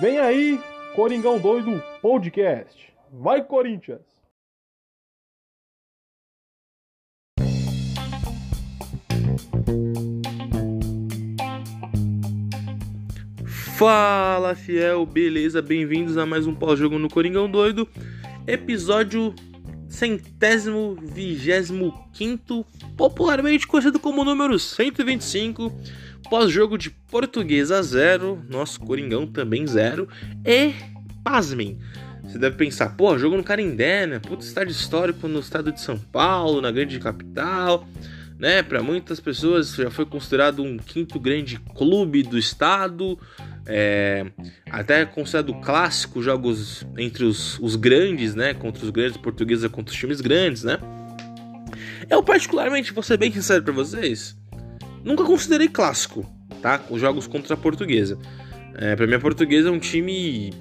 Vem aí, Coringão Doido Podcast. Vai, Corinthians! Fala fiel, beleza? Bem-vindos a mais um pós-jogo no Coringão Doido, episódio centésimo vigésimo quinto, popularmente conhecido como número 125, pós-jogo de Portuguesa 0, nosso Coringão também 0, e, pasmem, você deve pensar, pô, jogo no Carindé, né? Puta estádio histórico no estado de São Paulo, na grande capital, né? Para muitas pessoas já foi considerado um quinto grande clube do estado, é, até considerado clássico jogos entre os, os, grandes, né? Contra os grandes portugueses, contra os times grandes, né? Eu particularmente, vou ser bem sincero para vocês, nunca considerei clássico, tá? Os jogos contra a portuguesa. É, para mim a portuguesa é um time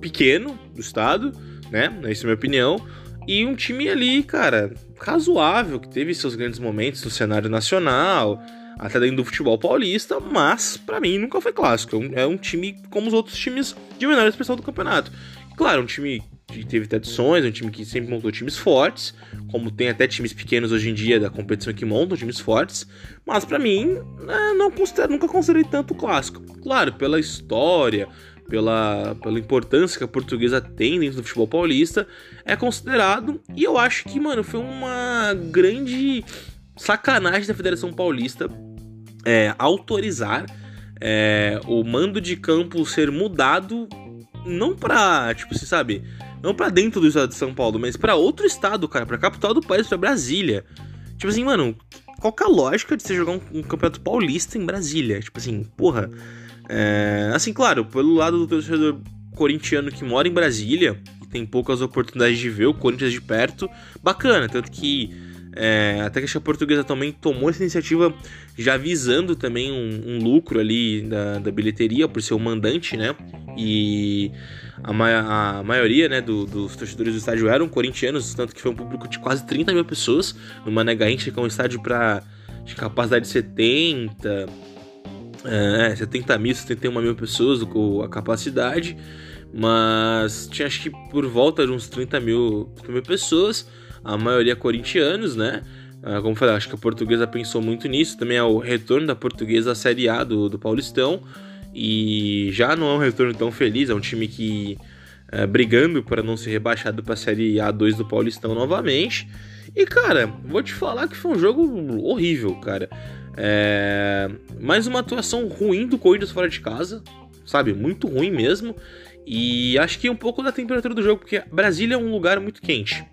pequeno do estado, né? Essa é a minha opinião. E um time ali, cara, razoável, que teve seus grandes momentos no cenário nacional, até dentro do futebol paulista, mas para mim nunca foi clássico. É um, é um, time como os outros times de menor expressão do campeonato. Claro, um time teve tradições, um time que sempre montou times fortes, como tem até times pequenos hoje em dia da competição que montam times fortes, mas para mim é, não considero, nunca considerei tanto clássico. Claro, pela história, pela, pela importância que a portuguesa tem dentro do futebol paulista, é considerado, e eu acho que, mano, foi uma grande sacanagem da Federação Paulista é, autorizar é, o mando de campo ser mudado não pra, tipo, você sabe, não pra dentro do estado de São Paulo, mas para outro estado, cara, pra capital do país, pra Brasília. Tipo assim, mano, qual que é a lógica de você jogar um, um campeonato paulista em Brasília? Tipo assim, porra. É, assim, claro, pelo lado do torcedor corintiano que mora em Brasília, e tem poucas oportunidades de ver o Corinthians de perto, bacana, tanto que é, a portuguesa também tomou essa iniciativa já visando também um, um lucro ali da, da, bilheteria por ser o mandante, né? E a, ma a maioria né, do, dos torcedores do estádio eram corintianos, tanto que foi um público de quase 30 mil pessoas no Mané Garrincha, que é um estádio para de capacidade de 70, é, 70 mil, 71 mil pessoas com a capacidade, mas tinha acho que por volta de uns 30 mil, 30 mil pessoas a maioria corintianos, né? Ah, como falei, acho que a portuguesa pensou muito nisso. Também é o retorno da portuguesa à Série A do, do Paulistão. E já não é um retorno tão feliz, é um time que é, brigando para não ser rebaixado para a Série A2 do Paulistão novamente. E cara, vou te falar que foi um jogo horrível, cara. É... Mais uma atuação ruim do Corinthians fora de casa, sabe? Muito ruim mesmo. E acho que um pouco da temperatura do jogo, porque Brasília é um lugar muito quente.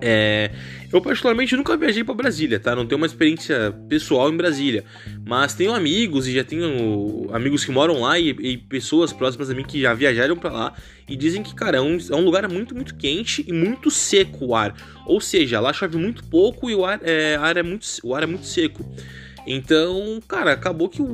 É, eu particularmente nunca viajei para Brasília, tá? Não tenho uma experiência pessoal em Brasília, mas tenho amigos e já tenho amigos que moram lá e, e pessoas próximas a mim que já viajaram para lá e dizem que, cara, é um, é um, lugar muito, muito quente e muito seco o ar. Ou seja, lá chove muito pouco e o ar é, ar é, muito, o ar é muito seco. Então, cara, acabou que o,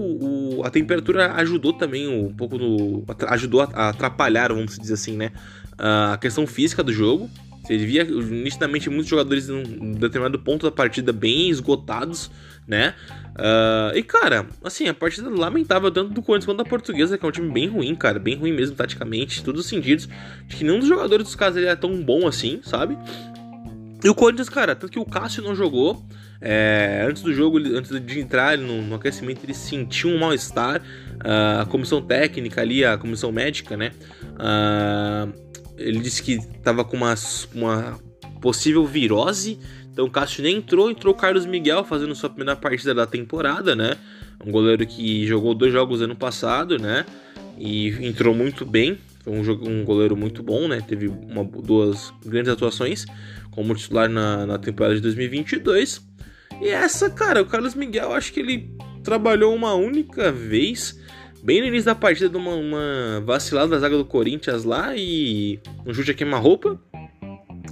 o, a temperatura ajudou também um pouco no. ajudou a atrapalhar, vamos dizer assim, né? A questão física do jogo. Você via nitidamente muitos jogadores em um determinado ponto da partida bem esgotados, né? Uh, e cara, assim, a partida lamentável tanto do Corinthians quanto da Portuguesa, que é um time bem ruim, cara, bem ruim mesmo taticamente, todos os sentidos. Acho que nenhum dos jogadores dos caras é tão bom assim, sabe? E o Corinthians, cara, tanto que o Cássio não jogou. É, antes do jogo, antes de entrar no, no aquecimento, ele sentiu um mal-estar. Uh, a comissão técnica ali, a comissão médica, né? Uh, ele disse que estava com uma, uma possível virose. Então o Cássio nem entrou, entrou o Carlos Miguel fazendo sua primeira partida da temporada, né? Um goleiro que jogou dois jogos ano passado, né? E entrou muito bem. Foi um, um goleiro muito bom, né? Teve uma, duas grandes atuações como titular na, na temporada de 2022. E essa, cara, o Carlos Miguel, acho que ele trabalhou uma única vez bem no início da partida, de uma, uma vacilada da zaga do Corinthians lá e um chute a queima-roupa.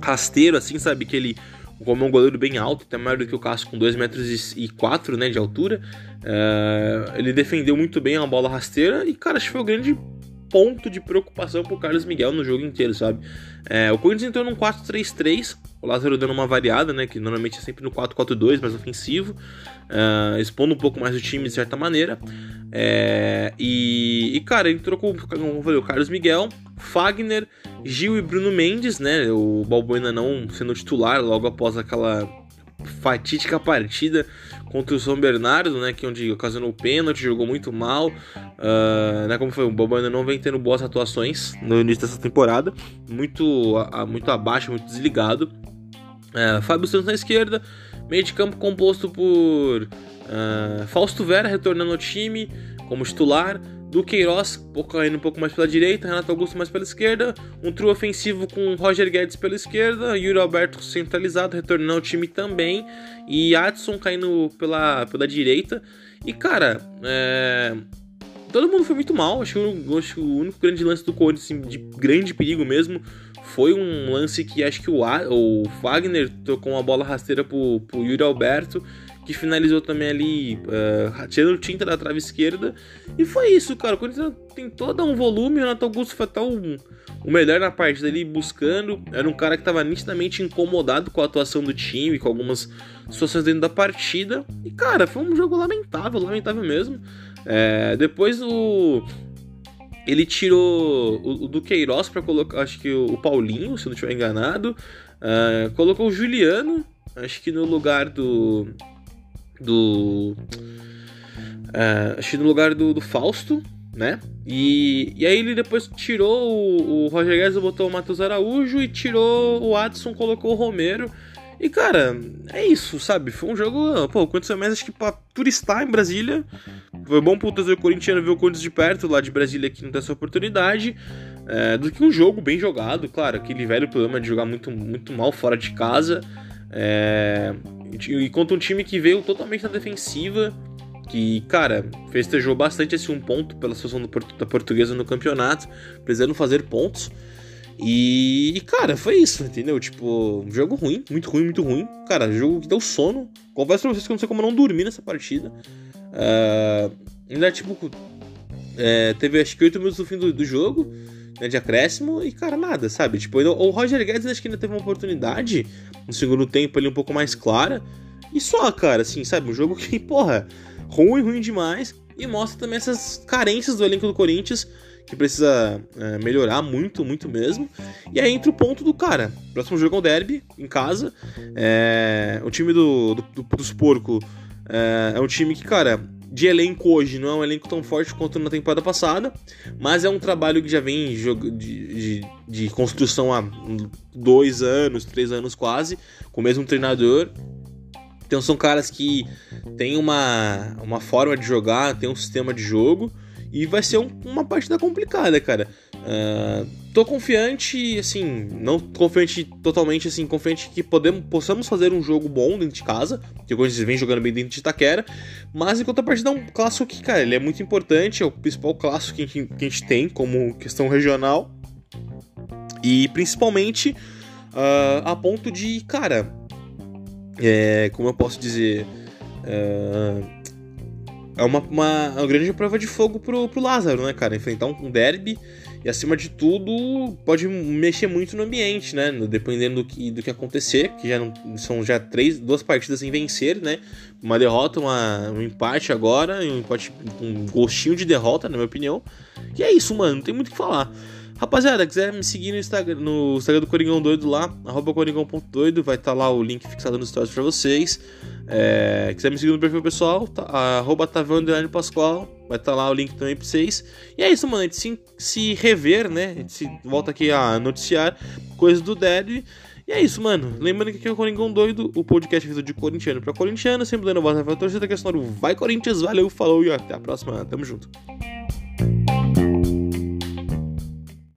Rasteiro, assim, sabe? Que ele, como é um goleiro bem alto, até maior do que o Cássio, com 2 metros e 4 né, de altura. Uh, ele defendeu muito bem a bola rasteira e, cara, acho que foi o grande ponto de preocupação pro Carlos Miguel no jogo inteiro, sabe? É, o Corinthians entrou num 4-3-3, o Lázaro dando uma variada, né? Que normalmente é sempre no 4-4-2, mais ofensivo, uh, expondo um pouco mais o time de certa maneira. É, e, e, cara, entrou com como falei, o Carlos Miguel, Fagner, Gil e Bruno Mendes, né? O Balbuena não sendo titular logo após aquela fatídica partida contra o São Bernardo, né, que onde ocasionou o pênalti, jogou muito mal, uh, né, como foi, o Bobo ainda não vem tendo boas atuações no início dessa temporada, muito, a, muito abaixo, muito desligado. Uh, Fábio Santos na esquerda, meio de campo composto por uh, Fausto Vera retornando ao time como titular, do Queiroz caindo um pouco mais pela direita, Renato Augusto mais pela esquerda, um trio ofensivo com Roger Guedes pela esquerda, Yuri Alberto centralizado, retornando ao time também, e Adson caindo pela, pela direita. E cara, é... todo mundo foi muito mal. Acho que, acho que o único grande lance do Corinthians, assim, de grande perigo mesmo, foi um lance que acho que o, o Wagner tocou uma bola rasteira pro, pro Yuri Alberto que finalizou também ali, uh, tirando tinta da trave esquerda. E foi isso, cara. O Corinthians tentou dar um volume, o Renato Augusto foi até o melhor na partida ali, buscando. Era um cara que estava nitidamente incomodado com a atuação do time, com algumas situações dentro da partida. E, cara, foi um jogo lamentável, lamentável mesmo. É, depois o. Ele tirou o, do Queiroz para colocar, acho que o, o, Paulinho, se não estiver enganado. Uh, colocou o Juliano, acho que no lugar do do. Uh, acho no lugar do, do Fausto, né? E, e aí ele depois tirou o, o Roger Guedes, botou o Matheus Araújo e tirou o Adson, colocou o Romero. E cara, é isso, sabe? Foi um jogo. Pô, aconteceu mais acho que pra turistar em Brasília. Foi bom pro torcedor corintiano ver o Corinthians de perto, lá de Brasília, que não tem essa oportunidade. É, do que um jogo bem jogado, claro, aquele velho problema de jogar muito, muito mal fora de casa. É, e contra um time que veio totalmente na defensiva, que, cara, festejou bastante esse um ponto pela situação da portuguesa no campeonato, precisando fazer pontos. E, cara, foi isso, entendeu? Tipo, jogo ruim, muito ruim, muito ruim. Cara, jogo que deu sono. Confesso pra vocês que eu não sei como não dormi nessa partida. Uh, ainda, tipo, é, teve acho que 8 minutos no fim do, do jogo né, de acréscimo e, cara, nada, sabe? Tipo, o Roger Guedes acho que ainda teve uma oportunidade no segundo tempo ali um pouco mais clara. E só, cara, assim, sabe? Um jogo que, porra, ruim, ruim demais. E mostra também essas carências do elenco do Corinthians, que precisa é, melhorar muito, muito mesmo. E aí entra o ponto do cara. Próximo jogo é o Derby, em casa. É, o time do, do, do dos Porco é, é um time que, cara, de elenco hoje não é um elenco tão forte quanto na temporada passada, mas é um trabalho que já vem de, de, de construção há dois anos, três anos quase, com o mesmo treinador. Então são caras que têm uma, uma forma de jogar, tem um sistema de jogo e vai ser um, uma partida complicada, cara. Uh, tô confiante, assim, não confiante totalmente, assim, confiante que podemos, possamos fazer um jogo bom dentro de casa, que o Corinthians vem jogando bem dentro de Itaquera, mas enquanto a partida é um clássico que, cara, ele é muito importante, é o principal clássico que a gente, que a gente tem como questão regional, e principalmente uh, a ponto de, cara, é, como eu posso dizer, uh, é uma, uma, uma, grande prova de fogo pro, pro Lázaro, né, cara? Enfrentar um, derby e, acima de tudo, pode mexer muito no ambiente, né? Dependendo do que, do que acontecer, que já não, são já três, duas partidas sem vencer, né? Uma derrota, uma, um empate agora, um empate um gostinho de derrota, na minha opinião. E é isso, mano, não tem muito o que falar. Rapaziada, quiser me seguir no Instagram, no Instagram do Coringão Doido lá, arroba coringão.doido, vai estar tá lá o link fixado nos stories pra vocês. É, quiser me seguir no perfil pessoal, tá, arroba Pascoal, vai estar tá lá o link também pra vocês. E é isso, mano, a gente se, se rever, né? A gente se volta aqui a noticiar coisas do Dead. E é isso, mano. Lembrando que aqui é o Coringão Doido, o podcast feito de corintiano pra corintiano, sempre dando voz na torcida que é Vai Corinthians, valeu, falou e até a próxima. Tamo junto.